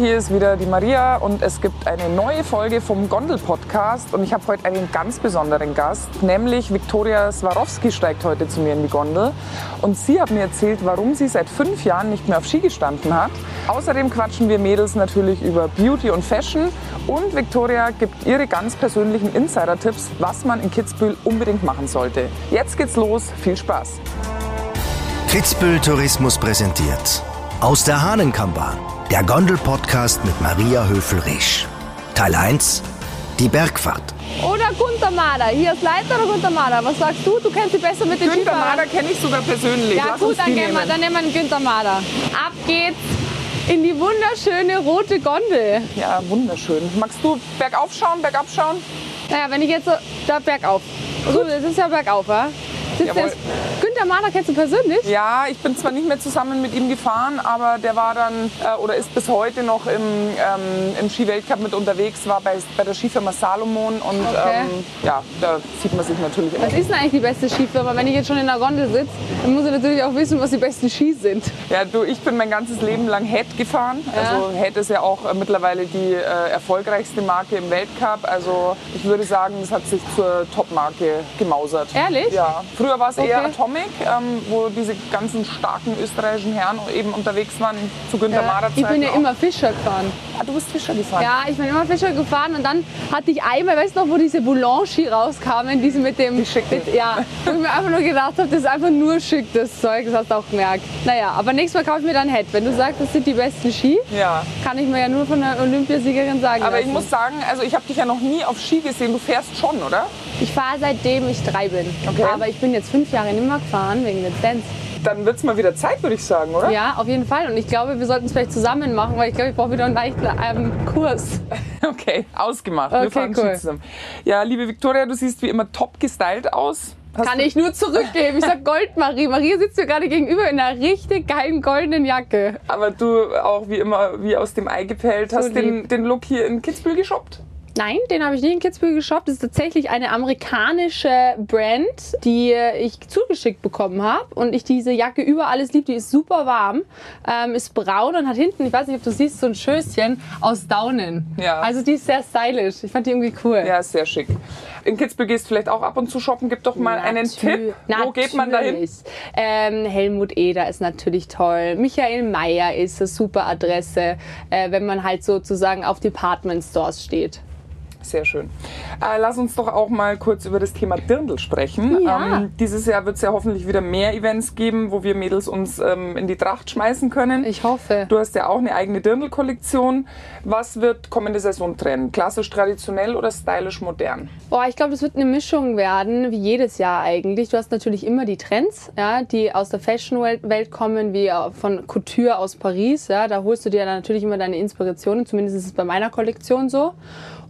hier ist wieder die Maria und es gibt eine neue Folge vom Gondel-Podcast und ich habe heute einen ganz besonderen Gast, nämlich Viktoria Swarovski steigt heute zu mir in die Gondel und sie hat mir erzählt, warum sie seit fünf Jahren nicht mehr auf Ski gestanden hat. Außerdem quatschen wir Mädels natürlich über Beauty und Fashion und Viktoria gibt ihre ganz persönlichen Insider-Tipps, was man in Kitzbühel unbedingt machen sollte. Jetzt geht's los, viel Spaß! Kitzbühel Tourismus präsentiert aus der Hahnenkammbahn der Gondel-Podcast mit Maria Höfel-Resch. Teil 1. Die Bergfahrt. Oder Gunter Mader. Hier ist Leiter oder Gunter Mader? Was sagst du? Du kennst dich besser mit den Günther Skifahrern. Mader kenne ich sogar persönlich. Ja Lass gut, dann nehmen, wir, dann nehmen wir den Günther Mader. Ab geht's in die wunderschöne rote Gondel. Ja, wunderschön. Magst du bergauf schauen, bergab schauen? Naja, wenn ich jetzt so, da bergauf. So, das ist ja bergauf, wa? Sitzt Jawohl. Günther Mader kennst du persönlich? Ja, ich bin zwar nicht mehr zusammen mit ihm gefahren, aber der war dann äh, oder ist bis heute noch im, ähm, im Skiweltcup mit unterwegs, war bei, bei der Skifirma Salomon und Okay. ähm, ja, da sieht man sich natürlich Was auch. ist denn eigentlich die beste Skifirma? Wenn ich jetzt schon in der Gondel sitze, dann muss ich natürlich auch wissen, was die besten Skis sind. Ja, du, ich bin mein ganzes Leben lang Head gefahren. Also Head ist ja auch äh, mittlerweile die äh, erfolgreichste Marke im Weltcup. Also ich würde sagen, es hat sich zur Top-Marke gemausert. Ehrlich? Ja. Früher war es eher Okay. Atomic, ähm, wo diese ganzen starken österreichischen Herren eben unterwegs waren zu Günter Mader ich bin ja auch. immer Fischer gefahren. Ah, du bist Fischer gefahren. Ja, ich bin immer Fischer gefahren und dann hatte ich einmal, weißt du noch, wo diese Boulange rauskamen, diese mit dem. Die. Mit, ja, wo ich mir einfach nur gedacht habe, das ist einfach nur schick, das Zeug, das hast du auch gemerkt. Naja, aber nächstes Mal kaufe ich mir dann Head. Wenn du sagst, das sind die besten Ski, Ja. kann ich mir ja nur von der Olympiasiegerin sagen. Aber ich lassen. muss sagen, also ich habe dich ja noch nie auf Ski gesehen. Du fährst schon, oder? Ich fahre seitdem ich drei bin. Okay. Aber ich bin jetzt fünf Jahre nicht mehr gefahren wegen Let's Dance. Dann wird es mal wieder Zeit, würde ich sagen, oder? Ja, auf jeden Fall. Und ich glaube, wir sollten es vielleicht zusammen machen, weil ich glaube, ich brauche wieder einen leichten ähm, Kurs. Okay, ausgemacht. Wir Okay, fahren cool. Zusammen. Ja, liebe Viktoria, du siehst wie immer top gestylt aus. Hast Kann ich nur zurückgeben. Ich sag Goldmarie. Marie sitzt mir gerade gegenüber in einer richtig geilen goldenen Jacke. Aber du auch wie immer wie aus dem Ei gepellt, hast den, den Look hier in Kitzbühel geshoppt. Nein, den habe ich nicht in Kitzbühel geshoppt. Das ist tatsächlich eine amerikanische Brand, die ich zugeschickt bekommen habe. Und ich diese Jacke über alles liebe. Die ist super warm, ähm, ist braun und hat hinten, ich weiß nicht, ob du siehst, so ein Schößchen aus Daunen. Ja. Also die ist sehr stylisch. Ich fand die irgendwie cool. Ja, ist sehr schick. In Kitzbühel gehst du vielleicht auch ab und zu shoppen. Gib doch mal einen Natür- Tipp. Wo geht man dahin? Natürlich. Ähm, Helmut Eder ist natürlich toll. Michael Mayer ist eine super Adresse, äh, wenn man halt sozusagen auf Department Stores steht. Sehr schön. Äh, lass uns doch auch mal kurz über das Thema Dirndl sprechen. Ja. Ähm, dieses Jahr wird es ja hoffentlich wieder mehr Events geben, wo wir Mädels uns ähm, in die Tracht schmeißen können. Ich hoffe. Du hast ja auch eine eigene Dirndl-Kollektion. Was wird kommende Saison trennen? Klassisch traditionell oder stylisch modern? Boah, ich glaube, das wird eine Mischung werden, wie jedes Jahr eigentlich. Du hast natürlich immer die Trends, ja, die aus der Fashion-Welt Welt kommen, wie äh, von Couture aus Paris. Ja, da holst du dir dann natürlich immer deine Inspirationen. Zumindest ist es bei meiner Kollektion so.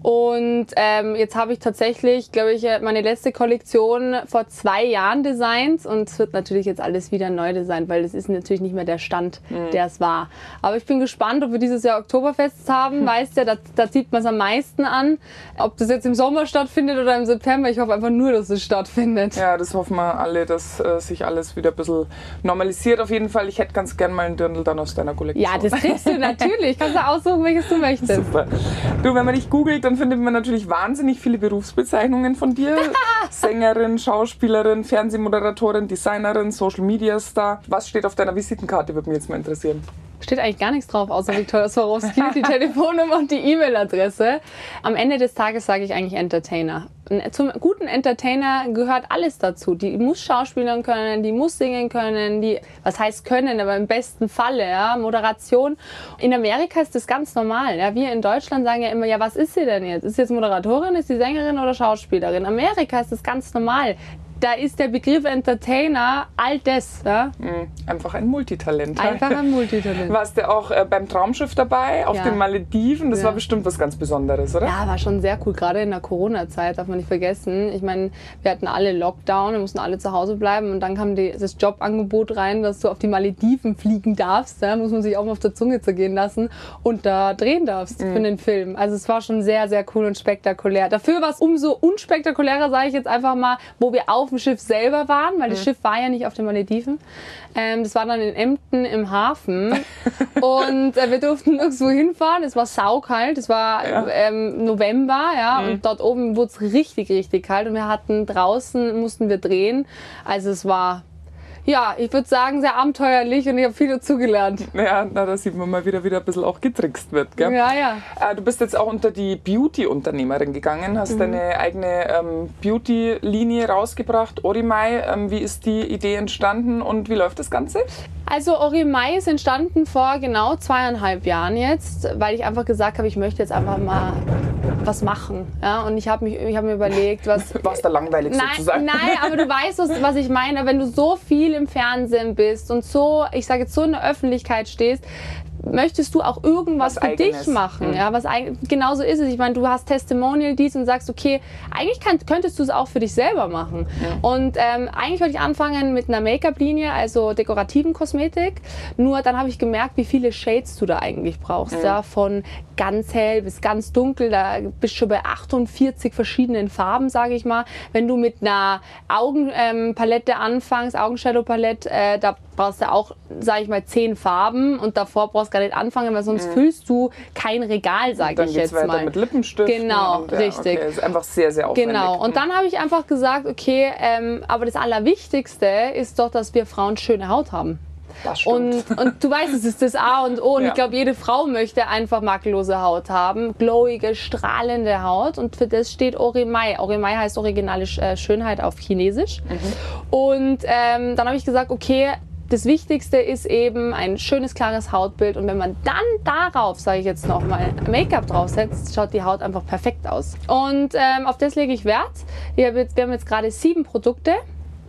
Und ähm, jetzt habe ich tatsächlich, glaube ich, äh, meine letzte Kollektion vor zwei Jahren designt und es wird natürlich jetzt alles wieder neu designt, weil das ist natürlich nicht mehr der Stand, der es war. Aber ich bin gespannt, ob wir dieses Jahr Oktoberfest haben. Weißt ja, da, da zieht man es am meisten an. Ob das jetzt im Sommer stattfindet oder im September, ich hoffe einfach nur, dass es stattfindet. Ja, das hoffen wir alle, dass äh, sich alles wieder ein bisschen normalisiert. Auf jeden Fall, ich hätte ganz gern mal ein Dirndl dann aus deiner Kollektion. Ja, das kriegst du natürlich. Kannst du aussuchen, welches du möchtest. Super. Du, wenn man dich googelt, dann findet man natürlich wahnsinnig viele Berufsbezeichnungen von dir. Sängerin, Schauspielerin, Fernsehmoderatorin, Designerin, Social Media Star. Was steht auf deiner Visitenkarte, würde mich jetzt mal interessieren. Steht eigentlich gar nichts drauf, außer Viktoria Swarovski, die Telefonnummer und die E-Mail-Adresse. Am Ende des Tages sage ich eigentlich Entertainer. Zum guten Entertainer gehört alles dazu. Die muss Schauspielern können, die muss singen können, die, was heißt können, aber im besten Falle, ja, Moderation. In Amerika ist das ganz normal. Ja. Wir in Deutschland sagen ja immer, ja, was ist sie denn jetzt? Ist sie jetzt Moderatorin, ist sie Sängerin oder Schauspielerin? In Amerika ist das ganz normal. Da ist der Begriff Entertainer all das. Ja. Mhm. Einfach ein Multitalent. Einfach ein Multitalent. Warst du auch äh, beim Traumschiff dabei, auf Ja. den Malediven? Das Ja. war bestimmt was ganz Besonderes, oder? Ja, war schon sehr cool, gerade in der Corona-Zeit, darf man nicht vergessen. Ich meine, wir hatten alle Lockdown, wir mussten alle zu Hause bleiben und dann kam die, das Jobangebot rein, dass du auf die Malediven fliegen darfst. Da muss man sich auch mal auf der Zunge zergehen lassen und da drehen darfst Mhm. für den Film. Also es war schon sehr, sehr cool und spektakulär. Dafür war es umso unspektakulärer, sage ich jetzt einfach mal, wo wir auf dem Schiff selber waren, weil das Schiff war ja nicht auf den Malediven. Ähm, das war dann in Emden im Hafen. und äh, wir durften nirgendwo hinfahren. Es war saukalt. Es war Ja. ähm, November, ja. Und dort oben wurde es richtig, richtig kalt. Und wir hatten draußen, mussten wir drehen. Also es war, ja, ich würde sagen, sehr abenteuerlich und ich habe viel dazugelernt. Ja, na, da sieht man mal wieder, wie da ein bisschen auch getrickst wird. Gell? Ja, ja. Äh, Du bist jetzt auch unter die Beauty-Unternehmerin gegangen, hast Mhm. deine eigene ähm, Beauty-Linie rausgebracht, Orimai. Ähm, wie ist die Idee entstanden und wie läuft das Ganze? Also Orimai ist entstanden vor genau zweieinhalb Jahren jetzt, weil ich einfach gesagt habe, ich möchte jetzt einfach mal was machen. Ja? Und ich habe mich, ich habe mir überlegt, was. Warst da langweilig Nein, sozusagen? nein, aber du weißt, was, was ich meine. Wenn du so viel im Fernsehen bist und so, ich sage jetzt so in der Öffentlichkeit stehst, möchtest du auch irgendwas Was für Eigenes. dich machen. Mhm. Ja, was genauso ist es. Ich meine, du hast Testimonial dies und sagst, okay, eigentlich kann, könntest du es auch für dich selber machen. Und ähm, eigentlich wollte ich anfangen mit einer Make-up-Linie, also dekorativen Kosmetik. Nur dann habe ich gemerkt, wie viele Shades du da eigentlich brauchst. Mhm. Ja, von ganz hell bis ganz dunkel. Da bist du schon bei 48 verschiedenen Farben, sage ich mal. Wenn du mit einer Augenpalette anfängst, Augenshadow-Palette, äh, da brauchst du auch, sage ich mal, zehn Farben und davor brauchst du gar nicht anfangen, weil sonst füllst du kein Regal, sage Mhm. Ich jetzt weiter mal. mit Lippenstiften. Genau, und, ja, richtig. Okay, ist einfach sehr, sehr aufwendig. Genau. Und dann habe ich einfach gesagt, okay, ähm, aber das Allerwichtigste ist doch, dass wir Frauen schöne Haut haben. Das. Und, und du weißt, es ist das A und O. Und Ja. ich glaube, jede Frau möchte einfach makellose Haut haben, glowige, strahlende Haut. Und für das steht Orimai. Orimai heißt originale äh, Schönheit auf Chinesisch. Und ähm, dann habe ich gesagt, okay, das Wichtigste ist eben ein schönes, klares Hautbild. Und wenn man dann darauf, sage ich jetzt nochmal, Make-up draufsetzt, schaut die Haut einfach perfekt aus. Und ähm, auf das lege ich Wert. Wir haben jetzt, gerade sieben Produkte.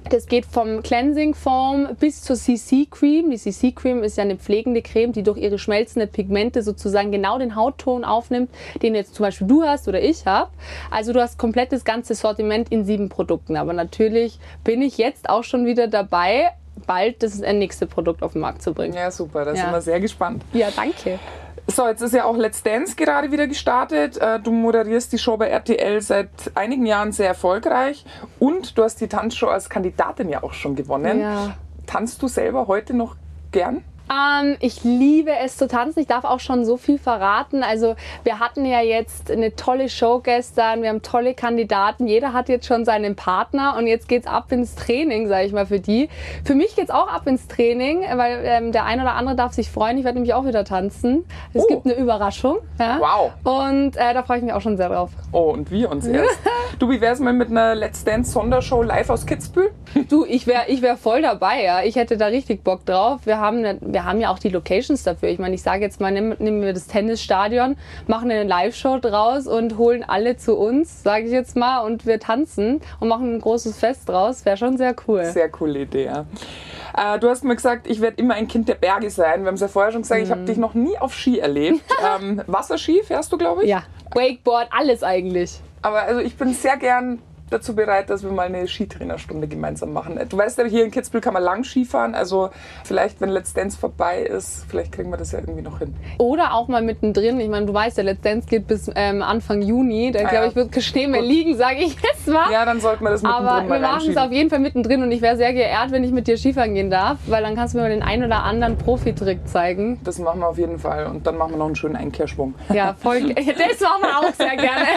Das geht vom Cleansing Foam bis zur CC Cream. Die CC Cream ist ja eine pflegende Creme, die durch ihre schmelzenden Pigmente sozusagen genau den Hautton aufnimmt, den jetzt zum Beispiel du hast oder ich habe. Also du hast komplett das ganze Sortiment in sieben Produkten. Aber natürlich bin ich jetzt auch schon wieder dabei, bald das nächste Produkt auf den Markt zu bringen. Ja, super, da Ja. sind wir sehr gespannt. Ja, danke. So, jetzt ist ja auch Let's Dance gerade wieder gestartet. Äh, Du moderierst die Show bei RTL seit einigen Jahren sehr erfolgreich und du hast die Tanzshow als Kandidatin ja auch schon gewonnen. Ja. Tanzt du selber heute noch gern? Ähm, ich liebe es zu tanzen. Ich darf auch schon so viel verraten. Also wir hatten ja jetzt eine tolle Show gestern. Wir haben tolle Kandidaten. Jeder hat jetzt schon seinen Partner und jetzt geht's ab ins Training, sage ich mal für die. Für mich geht's auch ab ins Training, weil ähm, der ein oder andere darf sich freuen. Ich werde nämlich auch wieder tanzen. Es Oh. gibt eine Überraschung. Ja? Wow. Und äh, da freue ich mich auch schon sehr drauf. Oh, und wir uns erst. du, wie wär's mal mit einer Let's Dance Sondershow live aus Kitzbühel? Du, ich wäre ich wär voll dabei, ja. Ich hätte da richtig Bock drauf. Wir haben, ne, wir haben ja auch die Locations dafür. Ich meine, ich sage jetzt mal, nehmen, nehmen wir das Tennisstadion, machen eine Live-Show draus und holen alle zu uns, sage ich jetzt mal, und wir tanzen und machen ein großes Fest draus. Wäre schon sehr cool. Sehr coole Idee, ja. Äh, du hast mir gesagt, ich werde immer ein Kind der Berge sein. Wir haben es ja vorher schon gesagt, ich habe dich noch nie auf Ski erlebt. ähm, Wasserski fährst du, glaube ich? ja, Wakeboard, alles eigentlich. Aber also ich bin sehr gern dazu bereit, dass wir mal eine Skitrainerstunde gemeinsam machen. Du weißt ja, hier in Kitzbühel kann man lang Skifahren. Also vielleicht, wenn Let's Dance vorbei ist, vielleicht kriegen wir das ja irgendwie noch hin. Oder auch mal mittendrin. Ich meine, du weißt ja, Let's Dance geht bis ähm, Anfang Juni. Da Ah, glaube ich, wird Schnee mehr liegen, sage ich jetzt mal. Ja, dann sollten wir das mittendrin Aber wir mal machen es auf jeden Fall mittendrin und ich wäre sehr geehrt, wenn ich mit dir Skifahren gehen darf, weil dann kannst du mir mal den einen oder anderen Profitrick zeigen. Das machen wir auf jeden Fall. Und dann machen wir noch einen schönen Einkehrschwung. Ja, voll. Das machen wir auch sehr gerne.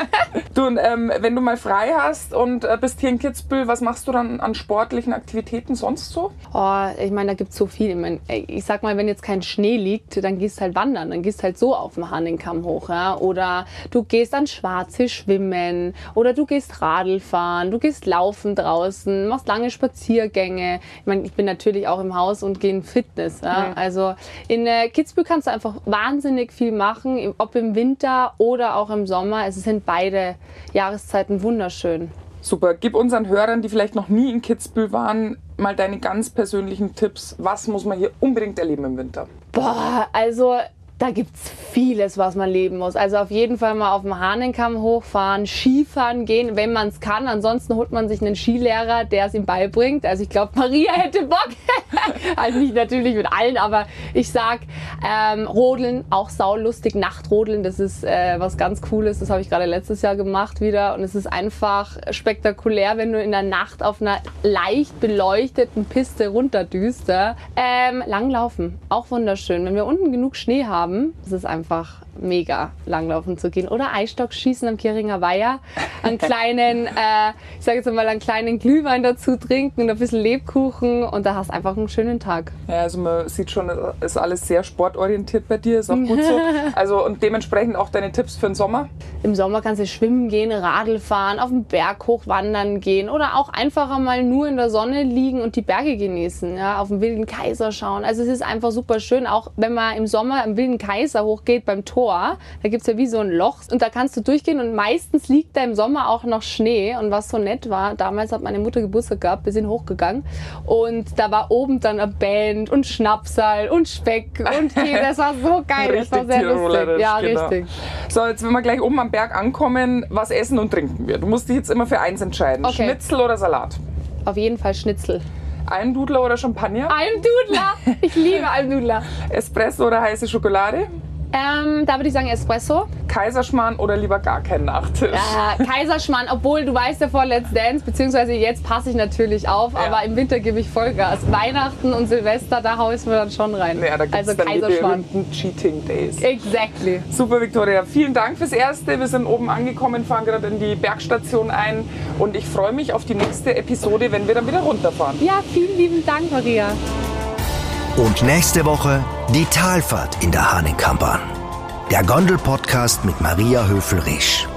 Du, und, ähm, wenn du mal frei hast und äh, bist hier in Kitzbühel, was machst du dann an sportlichen Aktivitäten sonst so? Oh, ich meine, da gibt es so viel. Ich, mein, ey, ich sag mal, wenn jetzt kein Schnee liegt, dann gehst halt wandern. Dann gehst halt so auf dem Hahnenkamm hoch. Ja? Oder du gehst an Schwarze schwimmen. Oder du gehst Radl fahren. Du gehst laufen draußen. Machst lange Spaziergänge. Ich meine, ich bin natürlich auch im Haus und gehe in Fitness. Ja? Also in äh, Kitzbühel kannst du einfach wahnsinnig viel machen. Ob im Winter oder auch im Sommer. Es sind beide Jahreszeiten wunderschön. Super. Gib unseren Hörern, die vielleicht noch nie in Kitzbühel waren, mal deine ganz persönlichen Tipps. Was muss man hier unbedingt erleben im Winter? Boah, also Da gibt es vieles, was man leben muss. Also auf jeden Fall mal auf dem Hahnenkamm hochfahren, Skifahren gehen, wenn man es kann. Ansonsten holt man sich einen Skilehrer, der es ihm beibringt. Also ich glaube, Maria hätte Bock. also nicht natürlich mit allen, aber ich sag, ähm, Rodeln, auch saulustig. Nachtrodeln, das ist äh, was ganz Cooles. Das habe ich gerade letztes Jahr gemacht wieder. Und es ist einfach spektakulär, wenn du in der Nacht auf einer leicht beleuchteten Piste runterdüst. Ähm, langlaufen, auch wunderschön. Wenn wir unten genug Schnee haben, haben. Es ist einfach mega langlaufen zu gehen. Oder Eisstockschießen am Kiringer Weiher. Einen kleinen, äh, ich sage jetzt mal, einen kleinen Glühwein dazu trinken und ein bisschen Lebkuchen und da hast du einfach einen schönen Tag. Ja, also man sieht schon, ist alles sehr sportorientiert bei dir, ist auch gut so. Also und dementsprechend auch deine Tipps für den Sommer? Im Sommer kannst du schwimmen gehen, Radl fahren, auf den Berg hochwandern gehen oder auch einfacher mal nur in der Sonne liegen und die Berge genießen, ja, auf den Wilden Kaiser schauen. Also es ist einfach super schön, auch wenn man im Sommer im Wilden Kaiser hochgeht beim Tor Tor. Da gibt es ja wie so ein Loch und da kannst du durchgehen und meistens liegt da im Sommer auch noch Schnee. Und was so nett war, damals hat meine Mutter Geburtstag gehabt, wir sind hochgegangen und da war oben dann eine Band und Schnapsal und Speck und Tee. Das war so geil, richtig das war sehr lustig. Ja, genau. richtig. So, jetzt wenn wir gleich oben am Berg ankommen, was essen und trinken wir? Du musst dich jetzt immer für eins entscheiden. Okay. Schnitzel oder Salat? Auf jeden Fall Schnitzel. Almdudler oder Champagner? Almdudler! Ich liebe Almdudler. Espresso oder heiße Schokolade? Ähm, da würde ich sagen Espresso. Kaiserschmarrn oder lieber gar keinen Nachtisch? Ja, Kaiserschmarrn, obwohl du weißt ja vor Let's Dance, beziehungsweise jetzt passe ich natürlich auf, ja. aber im Winter gebe ich Vollgas. Weihnachten und Silvester, da haue ich mir dann schon rein. Ja, da also dann Kaiserschmarrn. die Cheating Days. Exactly. Super, Victoria. Vielen Dank fürs Erste. Wir sind oben angekommen, fahren gerade in die Bergstation ein und ich freue mich auf die nächste Episode, wenn wir dann wieder runterfahren. Ja, vielen lieben Dank, Maria. Und nächste Woche die Talfahrt in der Hahnenkampern. Der Gondel-Podcast mit Maria Höfel-Risch.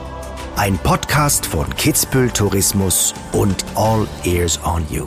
Ein Podcast von Kitzbühel Tourismus und All Ears on You.